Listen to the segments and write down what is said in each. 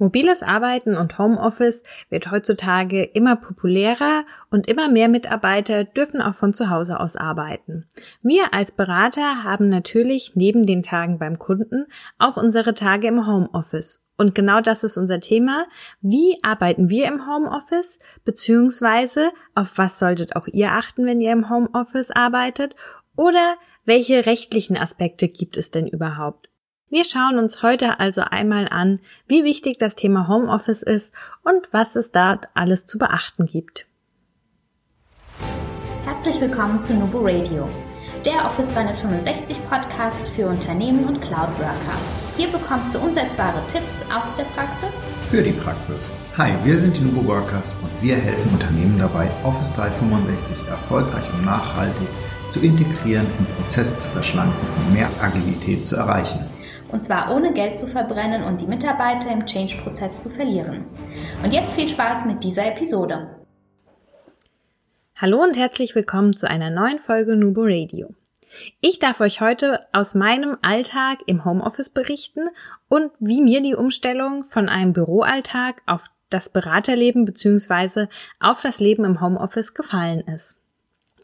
Mobiles Arbeiten und Homeoffice wird heutzutage immer populärer und immer mehr Mitarbeiter dürfen auch von zu Hause aus arbeiten. Wir als Berater haben natürlich neben den Tagen beim Kunden auch unsere Tage im Homeoffice. Und genau das ist unser Thema. Wie arbeiten wir im Homeoffice? Beziehungsweise auf was solltet auch ihr achten, wenn ihr im Homeoffice arbeitet? Oder welche rechtlichen Aspekte gibt es denn überhaupt? Wir schauen uns heute also einmal an, wie wichtig das Thema Homeoffice ist und was es dort alles zu beachten gibt. Herzlich willkommen zu Nubo Radio, der Office 365 Podcast für Unternehmen und Cloud Worker. Hier bekommst du umsetzbare Tipps aus der Praxis für die Praxis. Hi, wir sind die Nubo Workers und wir helfen Unternehmen dabei, Office 365 erfolgreich und nachhaltig zu integrieren, im Prozess zu verschlanken und mehr Agilität zu erreichen. Und zwar ohne Geld zu verbrennen und die Mitarbeiter im Change-Prozess zu verlieren. Und jetzt viel Spaß mit dieser Episode. Hallo und herzlich willkommen zu einer neuen Folge Nubo Radio. Ich darf euch heute aus meinem Alltag im Homeoffice berichten und wie mir die Umstellung von einem Büroalltag auf das Beraterleben bzw. auf das Leben im Homeoffice gefallen ist.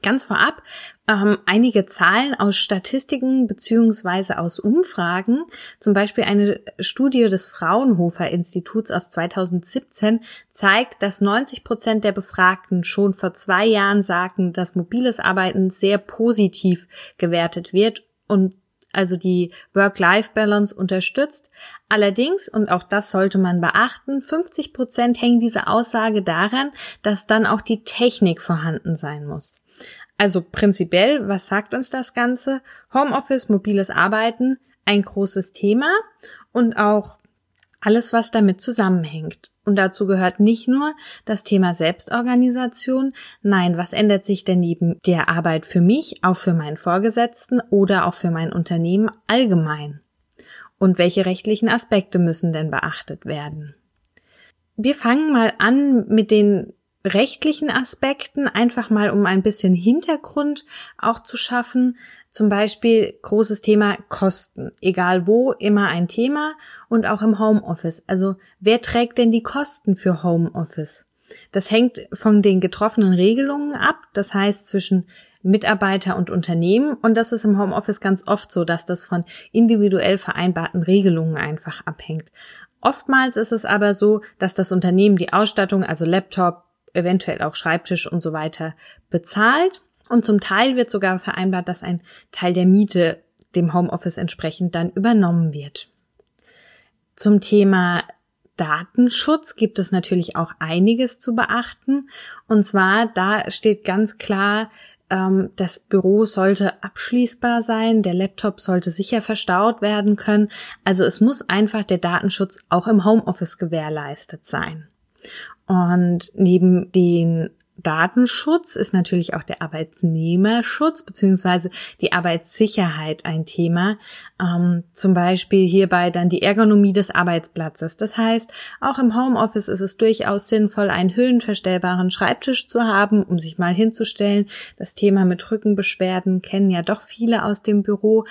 Ganz vorab ähm, einige Zahlen aus Statistiken beziehungsweise aus Umfragen. Zum Beispiel eine Studie des Fraunhofer Instituts aus 2017 zeigt, dass 90 Prozent der Befragten schon vor zwei Jahren sagten, dass mobiles Arbeiten sehr positiv gewertet wird und also die Work-Life-Balance unterstützt. Allerdings, und auch das sollte man beachten, 50 Prozent hängen diese Aussage daran, dass dann auch die Technik vorhanden sein muss. Also prinzipiell, was sagt uns das Ganze? Homeoffice, mobiles Arbeiten, ein großes Thema und auch alles, was damit zusammenhängt. Und dazu gehört nicht nur das Thema Selbstorganisation. Nein, was ändert sich denn neben der Arbeit für mich, auch für meinen Vorgesetzten oder auch für mein Unternehmen allgemein? Und welche rechtlichen Aspekte müssen denn beachtet werden? Wir fangen mal an mit den rechtlichen Aspekten, einfach mal um ein bisschen Hintergrund auch zu schaffen. Zum Beispiel großes Thema Kosten. Egal wo, immer ein Thema und auch im Homeoffice. Also wer trägt denn die Kosten für Homeoffice? Das hängt von den getroffenen Regelungen ab. Das heißt zwischen Mitarbeiter und Unternehmen. Und das ist im Homeoffice ganz oft so, dass das von individuell vereinbarten Regelungen einfach abhängt. Oftmals ist es aber so, dass das Unternehmen die Ausstattung, also Laptop, eventuell auch Schreibtisch und so weiter bezahlt. Und zum Teil wird sogar vereinbart, dass ein Teil der Miete dem Homeoffice entsprechend dann übernommen wird. Zum Thema Datenschutz gibt es natürlich auch einiges zu beachten. Und zwar, da steht ganz klar, ähm, das Büro sollte abschließbar sein, der Laptop sollte sicher verstaut werden können. Also es muss einfach der Datenschutz auch im Homeoffice gewährleistet sein. Und neben den Datenschutz ist natürlich auch der Arbeitnehmerschutz beziehungsweise die Arbeitssicherheit ein Thema. Ähm, zum Beispiel hierbei dann die Ergonomie des Arbeitsplatzes. Das heißt, auch im Homeoffice ist es durchaus sinnvoll, einen höhenverstellbaren Schreibtisch zu haben, um sich mal hinzustellen. Das Thema mit Rückenbeschwerden kennen ja doch viele aus dem Büro.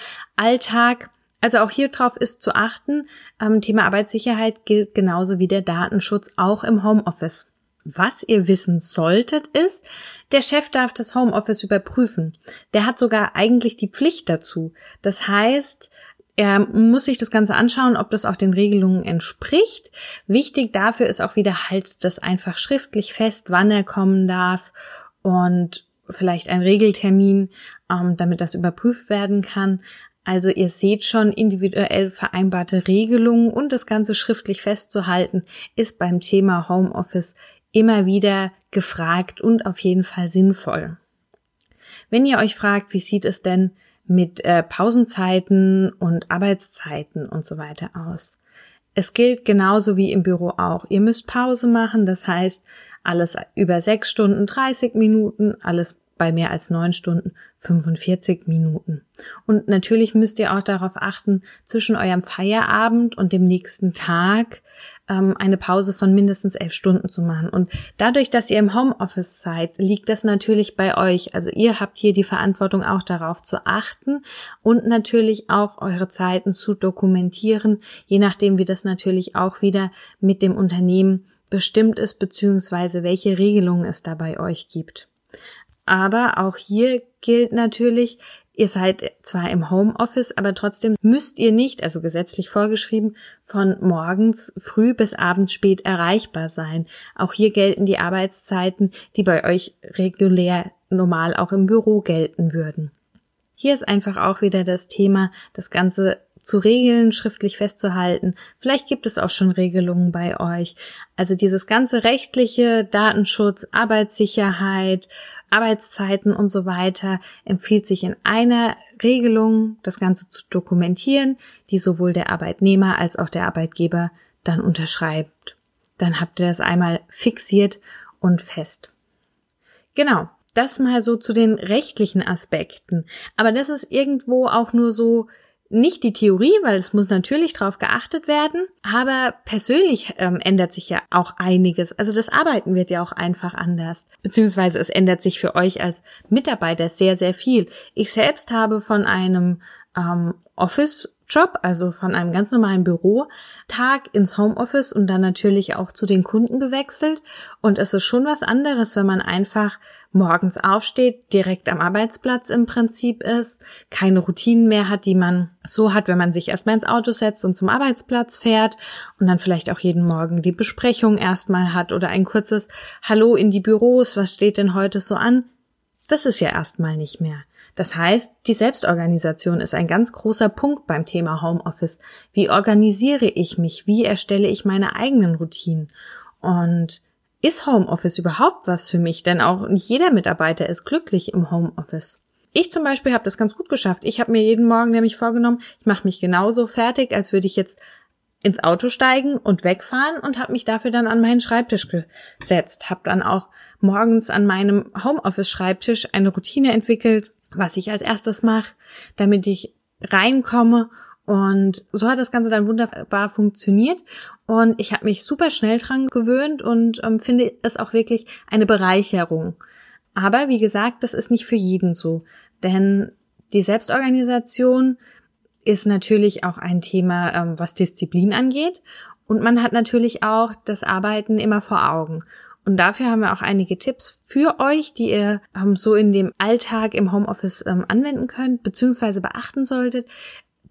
Also auch hier drauf ist zu achten, ähm, Thema Arbeitssicherheit gilt genauso wie der Datenschutz auch im Homeoffice. Was ihr wissen solltet ist, der Chef darf das Homeoffice überprüfen. Der hat sogar eigentlich die Pflicht dazu. Das heißt, er muss sich das Ganze anschauen, ob das auch den Regelungen entspricht. Wichtig dafür ist auch wieder, halt das einfach schriftlich fest, wann er kommen darf und vielleicht ein Regeltermin, ähm, damit das überprüft werden kann. Also ihr seht schon, individuell vereinbarte Regelungen und das Ganze schriftlich festzuhalten, ist beim Thema Homeoffice immer wieder gefragt und auf jeden Fall sinnvoll. Wenn ihr euch fragt, wie sieht es denn mit äh, Pausenzeiten und Arbeitszeiten und so weiter aus? Es gilt genauso wie im Büro auch. Ihr müsst Pause machen, das heißt, alles über sechs Stunden, 30 Minuten, alles bei mehr als neun Stunden 45 Minuten. Und natürlich müsst ihr auch darauf achten, zwischen eurem Feierabend und dem nächsten Tag ähm, eine Pause von mindestens elf Stunden zu machen. Und dadurch, dass ihr im Homeoffice seid, liegt das natürlich bei euch. Also ihr habt hier die Verantwortung auch darauf zu achten und natürlich auch eure Zeiten zu dokumentieren, je nachdem, wie das natürlich auch wieder mit dem Unternehmen bestimmt ist, beziehungsweise welche Regelungen es da bei euch gibt. Aber auch hier gilt natürlich, Ihr seid zwar im Homeoffice, aber trotzdem müsst ihr nicht, also gesetzlich vorgeschrieben, von morgens früh bis abends spät erreichbar sein. Auch hier gelten die Arbeitszeiten, die bei euch regulär normal auch im Büro gelten würden. Hier ist einfach auch wieder das Thema, das Ganze zu regeln, schriftlich festzuhalten. Vielleicht gibt es auch schon Regelungen bei euch. Also dieses ganze rechtliche Datenschutz, Arbeitssicherheit, Arbeitszeiten und so weiter empfiehlt sich in einer Regelung, das Ganze zu dokumentieren, die sowohl der Arbeitnehmer als auch der Arbeitgeber dann unterschreibt. Dann habt ihr das einmal fixiert und fest. Genau, das mal so zu den rechtlichen Aspekten. Aber das ist irgendwo auch nur so nicht die Theorie, weil es muss natürlich darauf geachtet werden, aber persönlich ähm, ändert sich ja auch einiges. Also das Arbeiten wird ja auch einfach anders, beziehungsweise es ändert sich für euch als Mitarbeiter sehr, sehr viel. Ich selbst habe von einem ähm, Office Job, also von einem ganz normalen Bürotag ins Homeoffice und dann natürlich auch zu den Kunden gewechselt. Und es ist schon was anderes, wenn man einfach morgens aufsteht, direkt am Arbeitsplatz im Prinzip ist, keine Routinen mehr hat, die man so hat, wenn man sich erstmal ins Auto setzt und zum Arbeitsplatz fährt und dann vielleicht auch jeden Morgen die Besprechung erstmal hat oder ein kurzes Hallo in die Büros, was steht denn heute so an? Das ist ja erstmal nicht mehr. Das heißt, die Selbstorganisation ist ein ganz großer Punkt beim Thema Homeoffice. Wie organisiere ich mich? Wie erstelle ich meine eigenen Routinen? Und ist Homeoffice überhaupt was für mich? Denn auch nicht jeder Mitarbeiter ist glücklich im Homeoffice. Ich zum Beispiel habe das ganz gut geschafft. Ich habe mir jeden Morgen nämlich vorgenommen, ich mache mich genauso fertig, als würde ich jetzt ins Auto steigen und wegfahren und habe mich dafür dann an meinen Schreibtisch gesetzt. Habe dann auch morgens an meinem Homeoffice-Schreibtisch eine Routine entwickelt, was ich als erstes mache, damit ich reinkomme. Und so hat das Ganze dann wunderbar funktioniert. Und ich habe mich super schnell dran gewöhnt und ähm, finde es auch wirklich eine Bereicherung. Aber wie gesagt, das ist nicht für jeden so. Denn die Selbstorganisation ist natürlich auch ein Thema, ähm, was Disziplin angeht. Und man hat natürlich auch das Arbeiten immer vor Augen. Und dafür haben wir auch einige Tipps für euch, die ihr ähm, so in dem Alltag im Homeoffice ähm, anwenden könnt, beziehungsweise beachten solltet.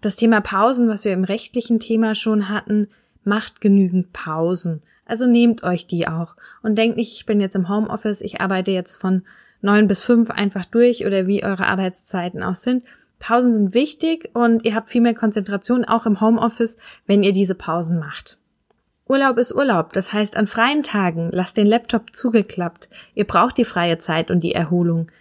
Das Thema Pausen, was wir im rechtlichen Thema schon hatten, macht genügend Pausen. Also nehmt euch die auch und denkt nicht, ich bin jetzt im Homeoffice, ich arbeite jetzt von neun bis fünf einfach durch oder wie eure Arbeitszeiten auch sind. Pausen sind wichtig und ihr habt viel mehr Konzentration auch im Homeoffice, wenn ihr diese Pausen macht. Urlaub ist Urlaub, das heißt an freien Tagen lasst den Laptop zugeklappt. Ihr braucht die freie Zeit und die Erholung.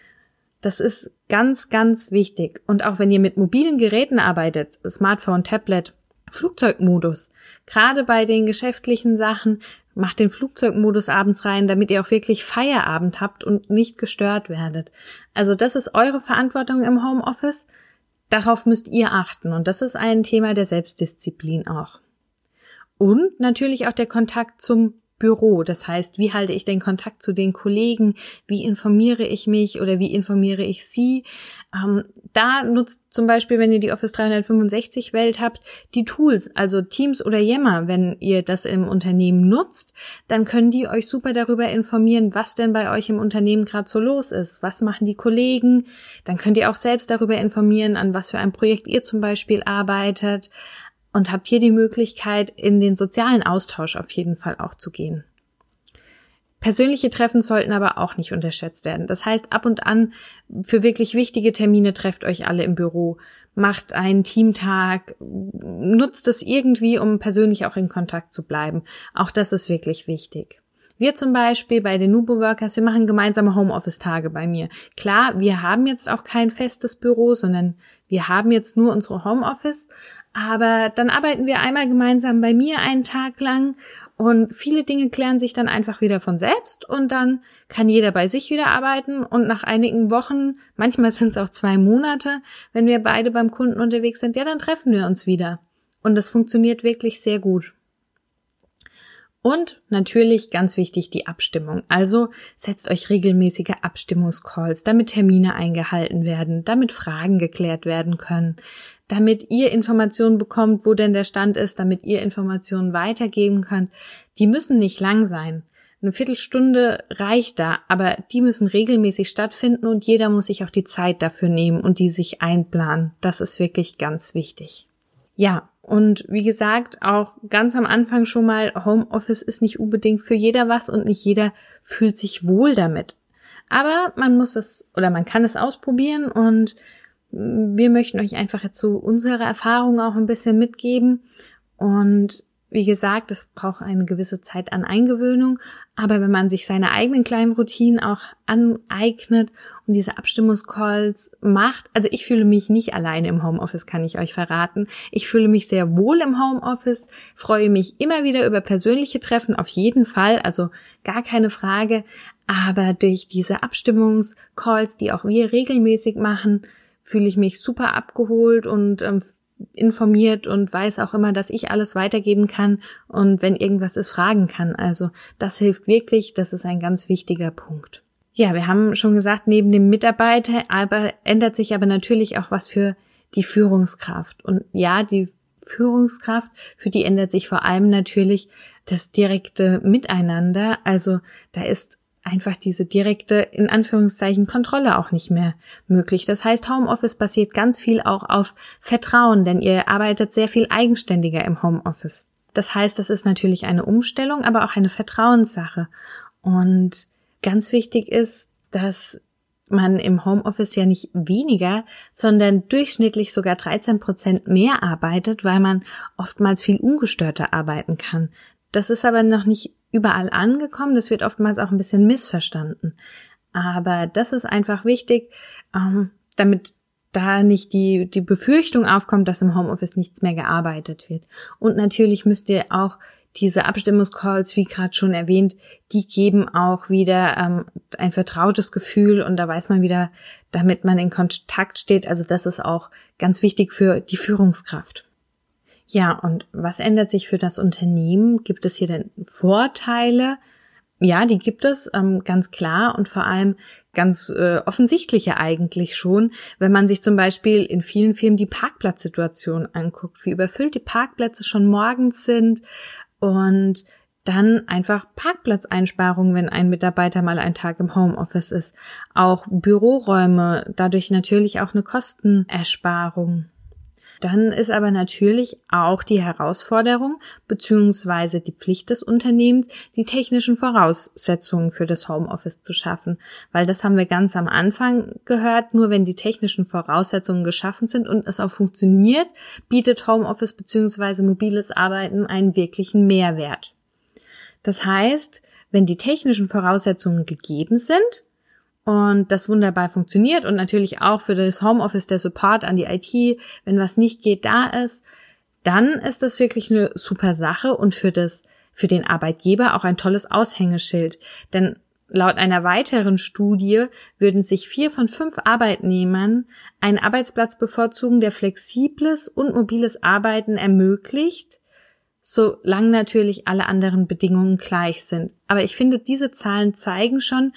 Das ist ganz, ganz wichtig. Und auch wenn ihr mit mobilen Geräten arbeitet, Smartphone, Tablet, Flugzeugmodus, gerade bei den geschäftlichen Sachen, macht den Flugzeugmodus abends rein, damit ihr auch wirklich Feierabend habt und nicht gestört werdet. Also das ist eure Verantwortung im Homeoffice. Darauf müsst ihr achten. Und das ist ein Thema der Selbstdisziplin auch. Und natürlich auch der Kontakt zum Büro. Das heißt, wie halte ich den Kontakt zu den Kollegen? Wie informiere ich mich oder wie informiere ich sie? Ähm, da nutzt zum Beispiel, wenn ihr die Office 365 Welt habt, die Tools, also Teams oder Yammer, wenn ihr das im Unternehmen nutzt, dann können die euch super darüber informieren, was denn bei euch im Unternehmen gerade so los ist. Was machen die Kollegen? Dann könnt ihr auch selbst darüber informieren, an was für ein Projekt ihr zum Beispiel arbeitet und habt hier die Möglichkeit, in den sozialen Austausch auf jeden Fall auch zu gehen. Persönliche Treffen sollten aber auch nicht unterschätzt werden. Das heißt, ab und an für wirklich wichtige Termine trefft euch alle im Büro, macht einen Teamtag, nutzt es irgendwie, um persönlich auch in Kontakt zu bleiben. Auch das ist wirklich wichtig. Wir zum Beispiel bei den Nubo Workers, wir machen gemeinsame Homeoffice-Tage bei mir. Klar, wir haben jetzt auch kein festes Büro, sondern wir haben jetzt nur unsere Homeoffice, Aber dann arbeiten wir einmal gemeinsam bei mir einen Tag lang und viele Dinge klären sich dann einfach wieder von selbst und dann kann jeder bei sich wieder arbeiten und nach einigen Wochen, manchmal sind es auch zwei Monate, wenn wir beide beim Kunden unterwegs sind, ja, dann treffen wir uns wieder. Und das funktioniert wirklich sehr gut. Und natürlich ganz wichtig die Abstimmung. Also setzt euch regelmäßige Abstimmungscalls, damit Termine eingehalten werden, damit Fragen geklärt werden können, damit ihr Informationen bekommt, wo denn der Stand ist, damit ihr Informationen weitergeben könnt. Die müssen nicht lang sein. Eine Viertelstunde reicht da, aber die müssen regelmäßig stattfinden und jeder muss sich auch die Zeit dafür nehmen und die sich einplanen. Das ist wirklich ganz wichtig. Ja, und wie gesagt, auch ganz am Anfang schon mal, Homeoffice ist nicht unbedingt für jeder was und nicht jeder fühlt sich wohl damit. Aber man muss es oder man kann es ausprobieren und wir möchten euch einfach jetzt so unsere Erfahrungen auch ein bisschen mitgeben. Und wie gesagt, es braucht eine gewisse Zeit an Eingewöhnung, aber wenn man sich seine eigenen kleinen Routinen auch aneignet und diese Abstimmungscalls macht, also ich fühle mich nicht alleine im Homeoffice, kann ich euch verraten. Ich fühle mich sehr wohl im Homeoffice, freue mich immer wieder über persönliche Treffen, auf jeden Fall, also gar keine Frage. Aber durch diese Abstimmungscalls, die auch wir regelmäßig machen, fühle ich mich super abgeholt und ähm, informiert und weiß auch immer, dass ich alles weitergeben kann und wenn irgendwas ist, fragen kann. Also das hilft wirklich, das ist ein ganz wichtiger Punkt. Ja, wir haben schon gesagt, neben dem Mitarbeiter aber ändert sich aber natürlich auch was für die Führungskraft. Und ja, die Führungskraft, für die ändert sich vor allem natürlich das direkte Miteinander. Also da ist einfach diese direkte, in Anführungszeichen, Kontrolle auch nicht mehr möglich. Das heißt, Homeoffice basiert ganz viel auch auf Vertrauen, denn ihr arbeitet sehr viel eigenständiger im Homeoffice. Das heißt, das ist natürlich eine Umstellung, aber auch eine Vertrauenssache. Und ganz wichtig ist, dass man im Homeoffice ja nicht weniger, sondern durchschnittlich sogar 13 Prozent mehr arbeitet, weil man oftmals viel ungestörter arbeiten kann. Das ist aber noch nicht überall angekommen. Das wird oftmals auch ein bisschen missverstanden. Aber das ist einfach wichtig, ähm, damit da nicht die, die Befürchtung aufkommt, dass im Homeoffice nichts mehr gearbeitet wird. Und natürlich müsst ihr auch diese Abstimmungscalls, wie gerade schon erwähnt, die geben auch wieder ähm, ein vertrautes Gefühl und da weiß man wieder, damit man in Kontakt steht. Also das ist auch ganz wichtig für die Führungskraft. Ja, und was ändert sich für das Unternehmen? Gibt es hier denn Vorteile? Ja, die gibt es ähm, ganz klar und vor allem ganz äh, offensichtliche eigentlich schon, wenn man sich zum Beispiel in vielen Firmen die Parkplatzsituation anguckt, wie überfüllt die Parkplätze schon morgens sind und dann einfach Parkplatzeinsparungen, wenn ein Mitarbeiter mal einen Tag im Homeoffice ist. Auch Büroräume, dadurch natürlich auch eine Kostenersparung. Dann ist aber natürlich auch die Herausforderung beziehungsweise die Pflicht des Unternehmens, die technischen Voraussetzungen für das Homeoffice zu schaffen. Weil das haben wir ganz am Anfang gehört, nur wenn die technischen Voraussetzungen geschaffen sind und es auch funktioniert, bietet Homeoffice beziehungsweise mobiles Arbeiten einen wirklichen Mehrwert. Das heißt, wenn die technischen Voraussetzungen gegeben sind, und das wunderbar funktioniert und natürlich auch für das Homeoffice der Support an die IT, wenn was nicht geht, da ist, dann ist das wirklich eine super Sache und für das, für den Arbeitgeber auch ein tolles Aushängeschild. Denn laut einer weiteren Studie würden sich vier von fünf Arbeitnehmern einen Arbeitsplatz bevorzugen, der flexibles und mobiles Arbeiten ermöglicht, solange natürlich alle anderen Bedingungen gleich sind. Aber ich finde, diese Zahlen zeigen schon,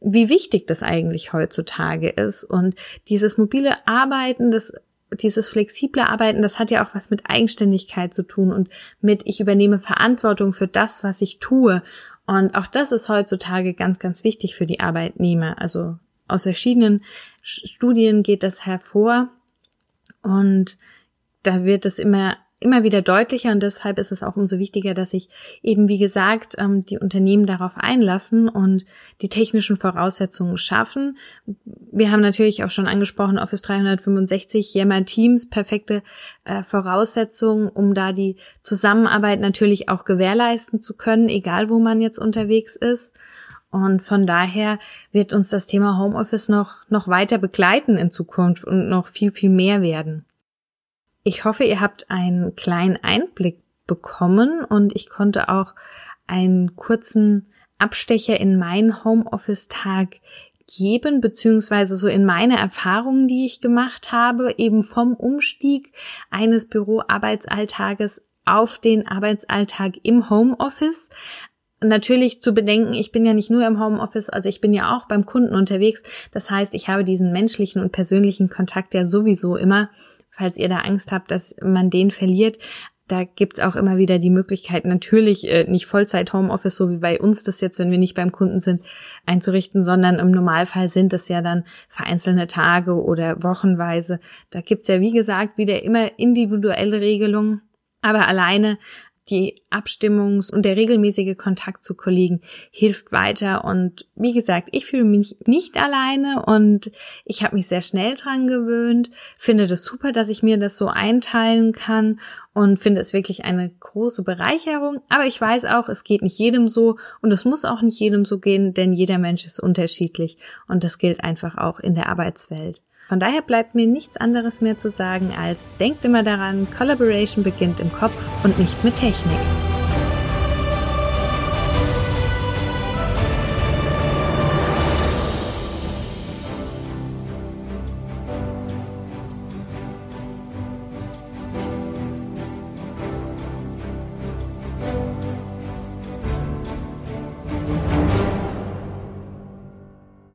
wie wichtig das eigentlich heutzutage ist. Und dieses mobile Arbeiten, das dieses flexible Arbeiten, das hat ja auch was mit Eigenständigkeit zu tun und mit ich übernehme Verantwortung für das, was ich tue. Und auch das ist heutzutage ganz, ganz wichtig für die Arbeitnehmer. Also aus verschiedenen Studien geht das hervor und da wird es immer immer wieder deutlicher und deshalb ist es auch umso wichtiger, dass sich eben, wie gesagt, ähm, die Unternehmen darauf einlassen und die technischen Voraussetzungen schaffen. Wir haben natürlich auch schon angesprochen, Office 365, Yammer Teams, perfekte äh, Voraussetzungen, um da die Zusammenarbeit natürlich auch gewährleisten zu können, egal wo man jetzt unterwegs ist. Und von daher wird uns das Thema Homeoffice noch, noch weiter begleiten in Zukunft und noch viel, viel mehr werden. Ich hoffe, ihr habt einen kleinen Einblick bekommen und ich konnte auch einen kurzen Abstecher in meinen Homeoffice-Tag geben, beziehungsweise so in meine Erfahrungen, die ich gemacht habe, eben vom Umstieg eines Büroarbeitsalltages auf den Arbeitsalltag im Homeoffice. Natürlich zu bedenken, ich bin ja nicht nur im Homeoffice, also ich bin ja auch beim Kunden unterwegs. Das heißt, ich habe diesen menschlichen und persönlichen Kontakt ja sowieso immer, falls ihr da Angst habt, dass man den verliert da gibt's auch immer wieder die Möglichkeit, natürlich äh, nicht Vollzeit Homeoffice, so wie bei uns das jetzt, wenn wir nicht beim Kunden sind, einzurichten, sondern im Normalfall sind es ja dann vereinzelte Tage oder wochenweise. Da gibt's ja, wie gesagt, wieder immer individuelle Regelungen. Aber alleine die Abstimmungs- und der regelmäßige Kontakt zu Kollegen hilft weiter. Und wie gesagt, ich fühle mich nicht alleine und ich habe mich sehr schnell dran gewöhnt, finde das super, dass ich mir das so einteilen kann und finde es wirklich eine große Bereicherung. Aber ich weiß auch, es geht nicht jedem so und es muss auch nicht jedem so gehen, denn jeder Mensch ist unterschiedlich und das gilt einfach auch in der Arbeitswelt. Von daher bleibt mir nichts anderes mehr zu sagen als denkt immer daran, Collaboration beginnt im Kopf und nicht mit Technik.